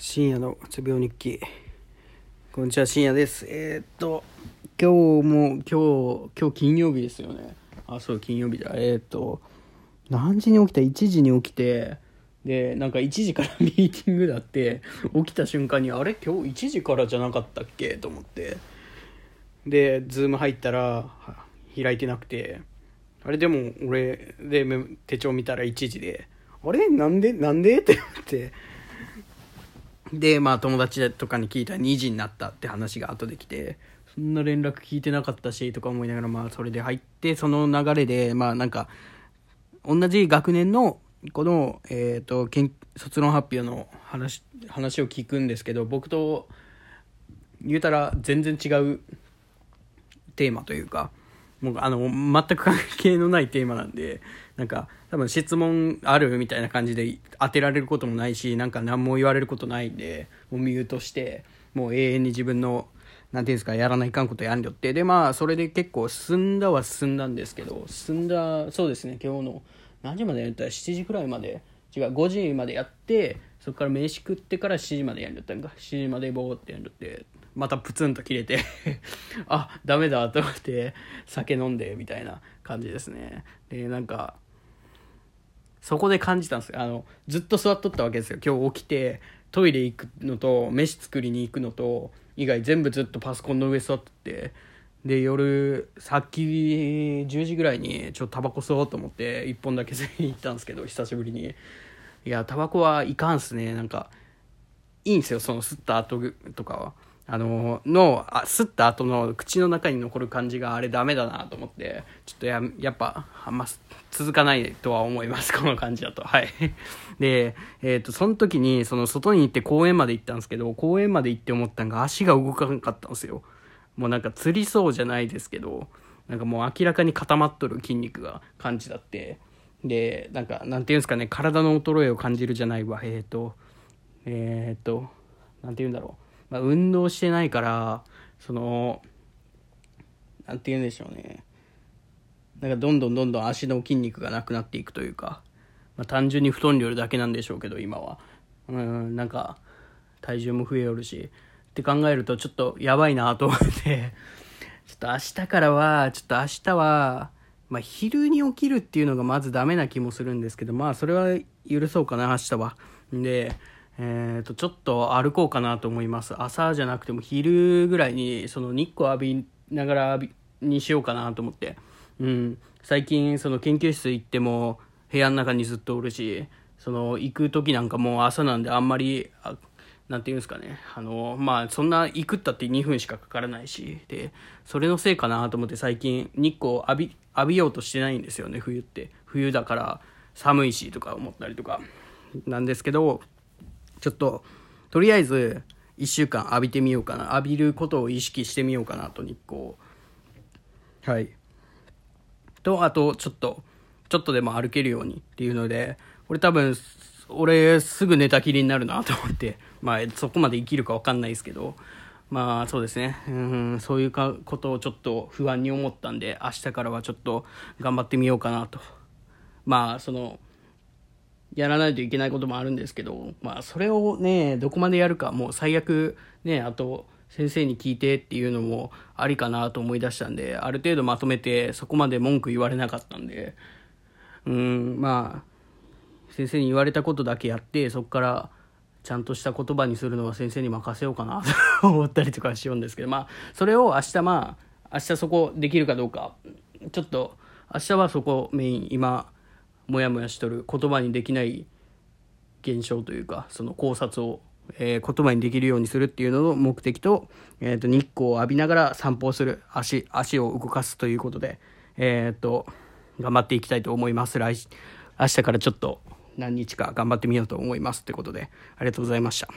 深夜のうつ病日記。こんにちは深夜です。えー、っと今日も今日今日金曜日ですよね。あそう金曜日だ。えー、っと何時に起きた？1時に起きてでなんか1時から ミーティングだって起きた瞬間にあれ？今日1時からじゃなかったっけ？と思って。でズーム入ったら開いてなくて。あれ？でも俺で手帳見たら1時で。あれ？なんで？なんで？って思って。で、まあ友達とかに聞いたら2時になったって話が後で来て、そんな連絡聞いてなかったし、とか思いながら、まあそれで入って、その流れで、まあなんか、同じ学年の、この、えっ、ー、と、卒論発表の話、話を聞くんですけど、僕と、言うたら全然違うテーマというか、もうあの、全く関係のないテーマなんで、なんか、多分質問あるみたいな感じで当てられることもないし、なんか何も言われることないんで、もうミュートして、もう永遠に自分の、なんていうんですか、やらないかんことやんりょって。で、まあ、それで結構進んだは進んだんですけど、進んだ、そうですね、今日の、何時までやった？ら7時くらいまで、違う、5時までやって、そこから飯食ってから7時までやんりょったんか。7時までボーってやんりょって、またプツンと切れて あダメだと思って酒飲んでみたいな感じですね。でなんかそこで感じたんですよ。あのずっと座っとったわけですよ。今日起きてトイレ行くのと飯作りに行くのと以外全部ずっとパソコンの上座っとってで夜さっき10時ぐらいにちょっとタバコ吸おうと思って1本だけ吸いに行ったんですけど久しぶりに。いやタバコはいかんっすね。なんかいいんですよその吸った後とかは。あの、の、あ、吸った後の口の中に残る感じがあれダメだなと思って、ちょっとや、やっぱ、あんま続かないとは思います、この感じだと。はい。で、えっ、ー、と、その時に、その外に行って公園まで行ったんですけど、公園まで行って思ったのが足が動かなかったんですよ。もうなんか釣りそうじゃないですけど、なんかもう明らかに固まっとる筋肉が感じだって、で、なんか、なんていうんですかね、体の衰えを感じるじゃないわ、えっ、ー、と、えっ、ー、と、なんていうんだろう。まあ、運動してないからその何て言うんでしょうね。なんかどんどんどんどん足の筋肉がなくなっていくというか、まあ、単純に太んでるだけなんでしょうけど今は。うんなんか体重も増えよるし。って考えるとちょっとやばいなと思って。ちょっと明日からはちょっと明日はまあ、昼に起きるっていうのがまずダメな気もするんですけどまあそれは許そうかな明日は。でえー、とちょっと歩こうかなと思います。朝じゃなくても昼ぐらいにその日光浴びながらにしようかなと思って、うん、最近その研究室行っても部屋の中にずっとおるしその行く時なんかもう朝なんであんまりなんていうんですかね。あのまあそんな行くったって2分しかかからないし。でそれのせいかなと思って最近日光浴び浴びようとしてないんですよね冬って。冬だから寒いしとか思ったりとかなんですけどちょっと、とりあえず、1週間浴びてみようかな。浴びることを意識してみようかなと、日光。はい。と、あと、ちょっと、ちょっとでも歩けるようにっていうので、これ多分、俺、すぐ寝たきりになるなと思って、まあ、そこまで生きるか分かんないですけど、まあ、そうですね。うん、そういうかことをちょっと不安に思ったんで、明日からはちょっと頑張ってみようかなと。まあ、その、やらないといけないこともあるんですけど、まあ、それをね、どこまでやるか、もう最悪、ね、あと、先生に聞いてっていうのもありかなと思い出したんで、ある程度まとめて、そこまで文句言われなかったんで、うん、まあ、先生に言われたことだけやって、そこから、ちゃんとした言葉にするのは先生に任せようかなと 思ったりとかしようんですけど、まあ、それを明日まあ、明日そこできるかどうか、ちょっと、明日はそこメイン、今、モヤモヤしとる言葉にできない現象というかその考察を、えー、言葉にできるようにするっていうのの目的と,、えーと、日光を浴びながら散歩をする足足を動かすということで、えーと、頑張っていきたいと思います来明日からちょっと何日か頑張ってみようと思いますってことでありがとうございました。